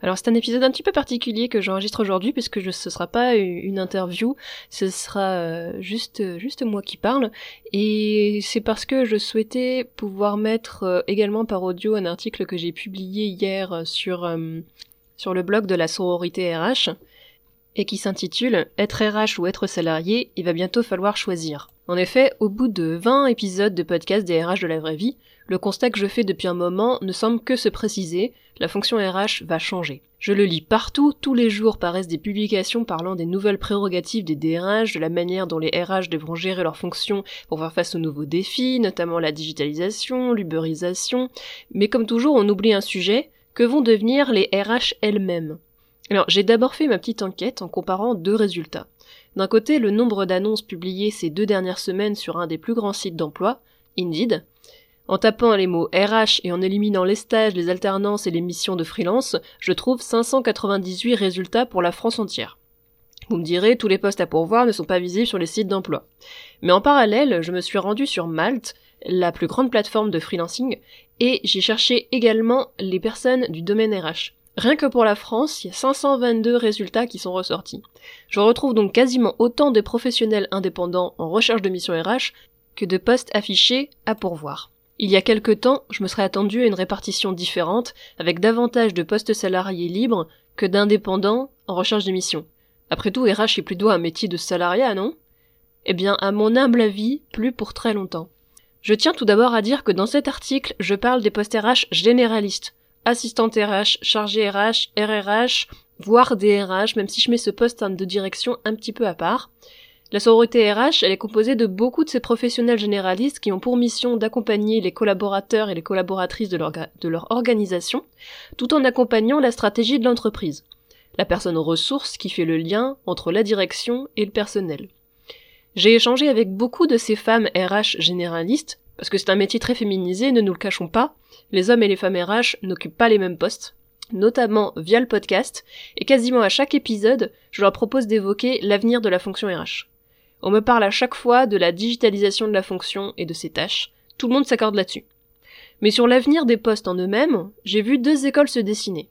Alors c'est un épisode un petit peu particulier que j'enregistre aujourd'hui puisque je, ce sera pas une interview, ce sera euh, juste juste moi qui parle et c'est parce que je souhaitais pouvoir mettre euh, également par audio un article que j'ai publié hier sur euh, sur le blog de la sororité RH et qui s'intitule Être RH ou être salarié, il va bientôt falloir choisir. En effet, au bout de 20 épisodes de podcast des RH de la vraie vie, le constat que je fais depuis un moment ne semble que se préciser, la fonction RH va changer. Je le lis partout, tous les jours paraissent des publications parlant des nouvelles prérogatives des DRH, de la manière dont les RH devront gérer leurs fonctions pour faire face aux nouveaux défis, notamment la digitalisation, l'uberisation, mais comme toujours on oublie un sujet, que vont devenir les RH elles-mêmes? Alors, j'ai d'abord fait ma petite enquête en comparant deux résultats. D'un côté, le nombre d'annonces publiées ces deux dernières semaines sur un des plus grands sites d'emploi, Indeed, en tapant les mots RH et en éliminant les stages, les alternances et les missions de freelance, je trouve 598 résultats pour la France entière. Vous me direz, tous les postes à pourvoir ne sont pas visibles sur les sites d'emploi. Mais en parallèle, je me suis rendu sur Malte, la plus grande plateforme de freelancing, et j'ai cherché également les personnes du domaine RH. Rien que pour la France, il y a 522 résultats qui sont ressortis. Je retrouve donc quasiment autant de professionnels indépendants en recherche de mission RH que de postes affichés à pourvoir. Il y a quelque temps, je me serais attendu à une répartition différente, avec davantage de postes salariés libres que d'indépendants en recherche de mission. Après tout, RH est plutôt un métier de salariat, non? Eh bien, à mon humble avis, plus pour très longtemps. Je tiens tout d'abord à dire que dans cet article, je parle des postes RH généralistes, assistante RH, chargée RH, RRH, voire DRH, même si je mets ce poste de direction un petit peu à part. La sororité RH, elle est composée de beaucoup de ces professionnels généralistes qui ont pour mission d'accompagner les collaborateurs et les collaboratrices de leur, de leur organisation, tout en accompagnant la stratégie de l'entreprise. La personne ressource qui fait le lien entre la direction et le personnel. J'ai échangé avec beaucoup de ces femmes RH généralistes, parce que c'est un métier très féminisé, ne nous le cachons pas, les hommes et les femmes RH n'occupent pas les mêmes postes, notamment via le podcast, et quasiment à chaque épisode, je leur propose d'évoquer l'avenir de la fonction RH. On me parle à chaque fois de la digitalisation de la fonction et de ses tâches. Tout le monde s'accorde là-dessus. Mais sur l'avenir des postes en eux-mêmes, j'ai vu deux écoles se dessiner.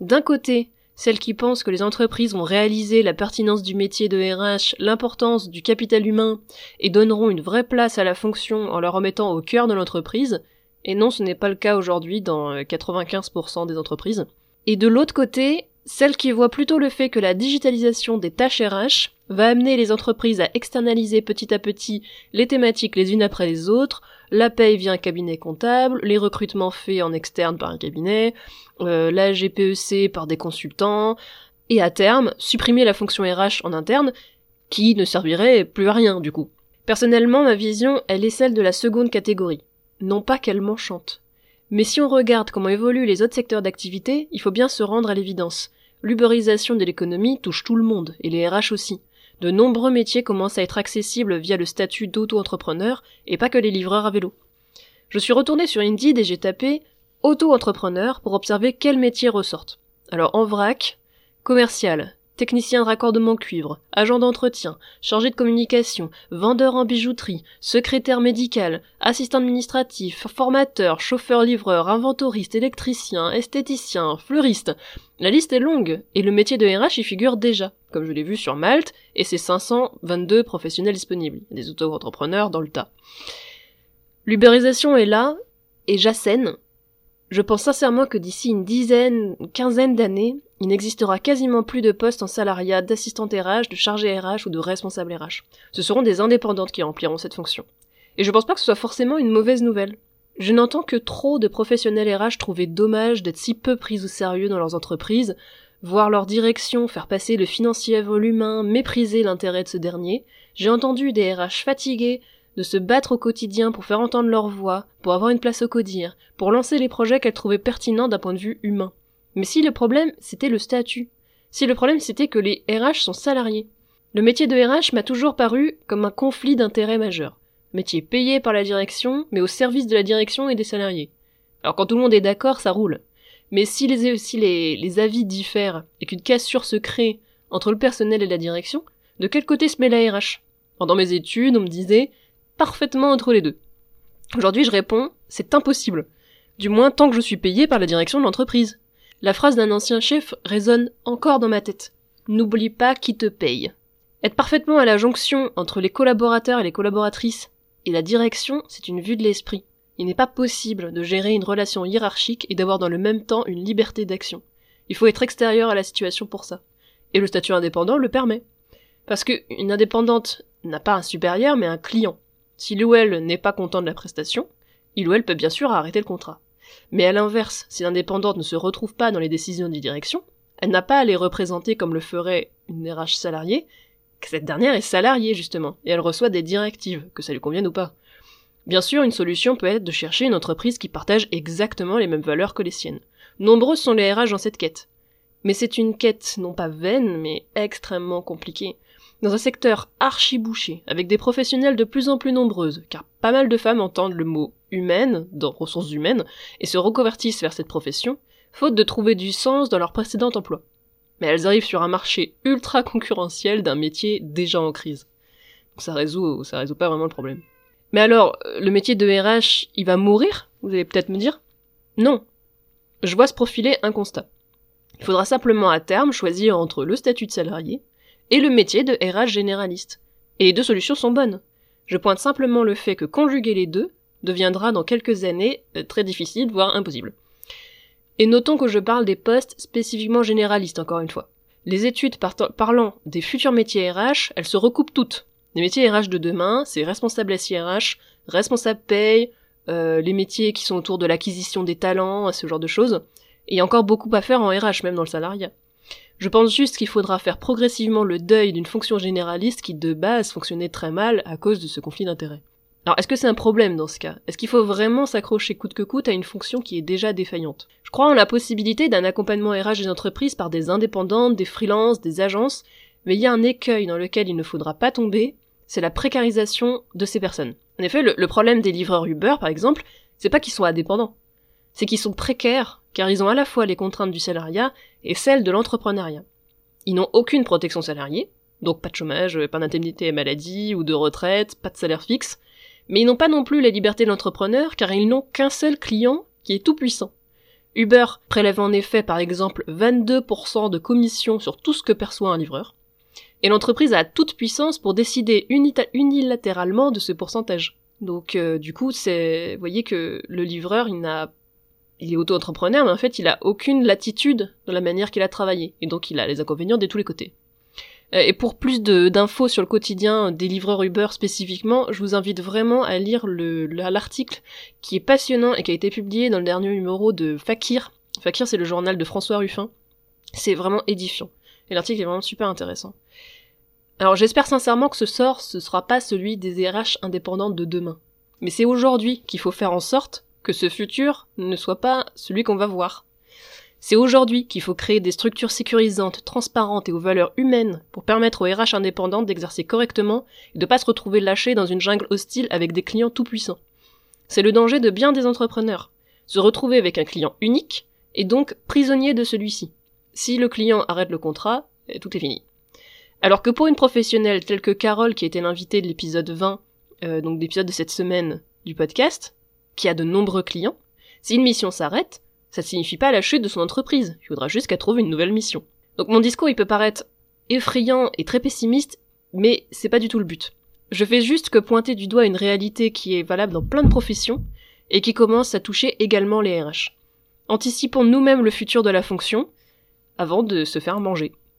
D'un côté, celles qui pensent que les entreprises vont réaliser la pertinence du métier de RH, l'importance du capital humain, et donneront une vraie place à la fonction en la remettant au cœur de l'entreprise, et non ce n'est pas le cas aujourd'hui dans 95% euh, des entreprises. Et de l'autre côté, celle qui voit plutôt le fait que la digitalisation des tâches RH va amener les entreprises à externaliser petit à petit les thématiques les unes après les autres, la paye via un cabinet comptable, les recrutements faits en externe par un cabinet, euh, la GPEC par des consultants, et à terme, supprimer la fonction RH en interne, qui ne servirait plus à rien du coup. Personnellement, ma vision, elle est celle de la seconde catégorie. Non pas qu'elle m'enchante. Mais si on regarde comment évoluent les autres secteurs d'activité, il faut bien se rendre à l'évidence. L'uberisation de l'économie touche tout le monde, et les RH aussi. De nombreux métiers commencent à être accessibles via le statut d'auto-entrepreneur, et pas que les livreurs à vélo. Je suis retourné sur Indeed et j'ai tapé auto-entrepreneur pour observer quels métiers ressortent. Alors en vrac, commercial, technicien de raccordement cuivre, agent d'entretien, chargé de communication, vendeur en bijouterie, secrétaire médical, assistant administratif, formateur, chauffeur-livreur, inventoriste, électricien, esthéticien, fleuriste. La liste est longue, et le métier de RH y figure déjà, comme je l'ai vu sur Malte, et ses 522 professionnels disponibles, des auto-entrepreneurs dans le tas. L'ubérisation est là, et j'assène, je pense sincèrement que d'ici une dizaine, quinzaine d'années, il n'existera quasiment plus de postes en salariat d'assistante RH, de chargé RH ou de responsable RH. Ce seront des indépendantes qui rempliront cette fonction. Et je pense pas que ce soit forcément une mauvaise nouvelle. Je n'entends que trop de professionnels RH trouver dommage d'être si peu pris au sérieux dans leurs entreprises, voir leur direction faire passer le financier avant l'humain, mépriser l'intérêt de ce dernier. J'ai entendu des RH fatigués de se battre au quotidien pour faire entendre leur voix, pour avoir une place au codir, pour lancer les projets qu'elles trouvaient pertinents d'un point de vue humain. Mais si le problème c'était le statut, si le problème c'était que les RH sont salariés, Le métier de RH m'a toujours paru comme un conflit d'intérêts majeur. Métier payé par la direction, mais au service de la direction et des salariés. Alors quand tout le monde est d'accord, ça roule. Mais si les, avis diffèrent et qu'une cassure se crée entre le personnel et la direction, de quel côté se met la RH Pendant mes études, on me disait parfaitement entre les deux. Aujourd'hui, je réponds, c'est impossible. Du moins tant que je suis payé par la direction de l'entreprise. La phrase d'un ancien chef résonne encore dans ma tête. N'oublie pas qui te paye. Être parfaitement à la jonction entre les collaborateurs et les collaboratrices et la direction, c'est une vue de l'esprit. Il n'est pas possible de gérer une relation hiérarchique et d'avoir dans le même temps une liberté d'action. Il faut être extérieur à la situation pour ça. Et le statut indépendant le permet. Parce qu'une indépendante n'a pas un supérieur mais un client. Si elle n'est pas content de la prestation, il ou elle peut bien sûr arrêter le contrat. Mais à l'inverse, si l'indépendante ne se retrouve pas dans les décisions de direction, elle n'a pas à les représenter comme le ferait une RH salariée, que cette dernière est salariée justement, et elle reçoit des directives, que ça lui convienne ou pas. Bien sûr, une solution peut être de chercher une entreprise qui partage exactement les mêmes valeurs que les siennes. Nombreuses sont les RH dans cette quête. Mais c'est une quête non pas vaine, mais extrêmement compliquée. Dans un secteur archi-bouché, avec des professionnels de plus en plus nombreuses, car pas mal de femmes entendent le mot humaine dans ressources humaines et se reconvertissent vers cette profession, faute de trouver du sens dans leur précédent emploi. Mais elles arrivent sur un marché ultra concurrentiel d'un métier déjà en crise. ça résout, ça résout pas vraiment le problème. Mais alors, le métier de RH, il va mourir Vous allez peut-être me dire? Non. Je vois se profiler un constat. Il faudra simplement à terme choisir entre le statut de salarié et le métier de RH généraliste. Et les deux solutions sont bonnes. Je pointe simplement le fait que conjuguer les deux deviendra dans quelques années euh, très difficile, voire impossible. Et notons que je parle des postes spécifiquement généralistes, encore une fois. Les études parlant des futurs métiers RH, elles se recoupent toutes. Les métiers RH de demain, c'est responsable SIRH, responsable paye, euh, les métiers qui sont autour de l'acquisition des talents, ce genre de choses. Et il y a encore beaucoup à faire en RH, même dans le salariat. Je pense juste qu'il faudra faire progressivement le deuil d'une fonction généraliste qui de base fonctionnait très mal à cause de ce conflit d'intérêts. Alors est-ce que c'est un problème dans ce cas? Est-ce qu'il faut vraiment s'accrocher coûte que coûte à une fonction qui est déjà défaillante? Je crois en la possibilité d'un accompagnement RH des entreprises par des indépendantes, des freelances, des agences, mais il y a un écueil dans lequel il ne faudra pas tomber, c'est la précarisation de ces personnes. En effet, le, problème des livreurs Uber, par exemple, c'est pas qu'ils sont indépendants, c'est qu'ils sont précaires car ils ont à la fois les contraintes du salariat et celles de l'entrepreneuriat. Ils n'ont aucune protection salariée, donc pas de chômage, pas d'indemnité maladie ou de retraite, pas de salaire fixe, mais ils n'ont pas non plus la liberté de l'entrepreneur car ils n'ont qu'un seul client qui est tout puissant. Uber prélève en effet par exemple 22% de commission sur tout ce que perçoit un livreur, et l'entreprise a toute puissance pour décider unilatéralement de ce pourcentage. Donc euh, du coup, c'est, vous voyez que le livreur, il n'a il est auto-entrepreneur, mais en fait, il a aucune latitude dans la manière qu'il a travaillé. Et donc, il a les inconvénients de tous les côtés. Euh, et pour plus d'infos sur le quotidien des livreurs Uber spécifiquement, je vous invite vraiment à lire l'article qui est passionnant et qui a été publié dans le dernier numéro de Fakir. Fakir, c'est le journal de François Ruffin. C'est vraiment édifiant. Et l'article est vraiment super intéressant. Alors j'espère sincèrement que ce sort, ce sera pas celui des RH indépendantes de demain. Mais c'est aujourd'hui qu'il faut faire en sorte que ce futur ne soit pas celui qu'on va voir. C'est aujourd'hui qu'il faut créer des structures sécurisantes, transparentes et aux valeurs humaines pour permettre aux RH indépendantes d'exercer correctement et de pas se retrouver lâchés dans une jungle hostile avec des clients tout puissants. C'est le danger de bien des entrepreneurs. Se retrouver avec un client unique et donc prisonnier de celui-ci. Si le client arrête le contrat, eh, tout est fini. Alors que pour une professionnelle telle que Carole, qui était l'invitée de l'épisode 20, euh, donc l'épisode de cette semaine du podcast, qui a de nombreux clients, si une mission s'arrête, ça signifie pas la chute de son entreprise, il faudra juste qu'elle trouve une nouvelle mission. Donc mon discours il peut paraître effrayant et très pessimiste, mais c'est pas du tout le but. Je fais juste que pointer du doigt une réalité qui est valable dans plein de professions et qui commence à toucher également les RH. Anticipons nous-mêmes le futur de la fonction avant de se faire manger.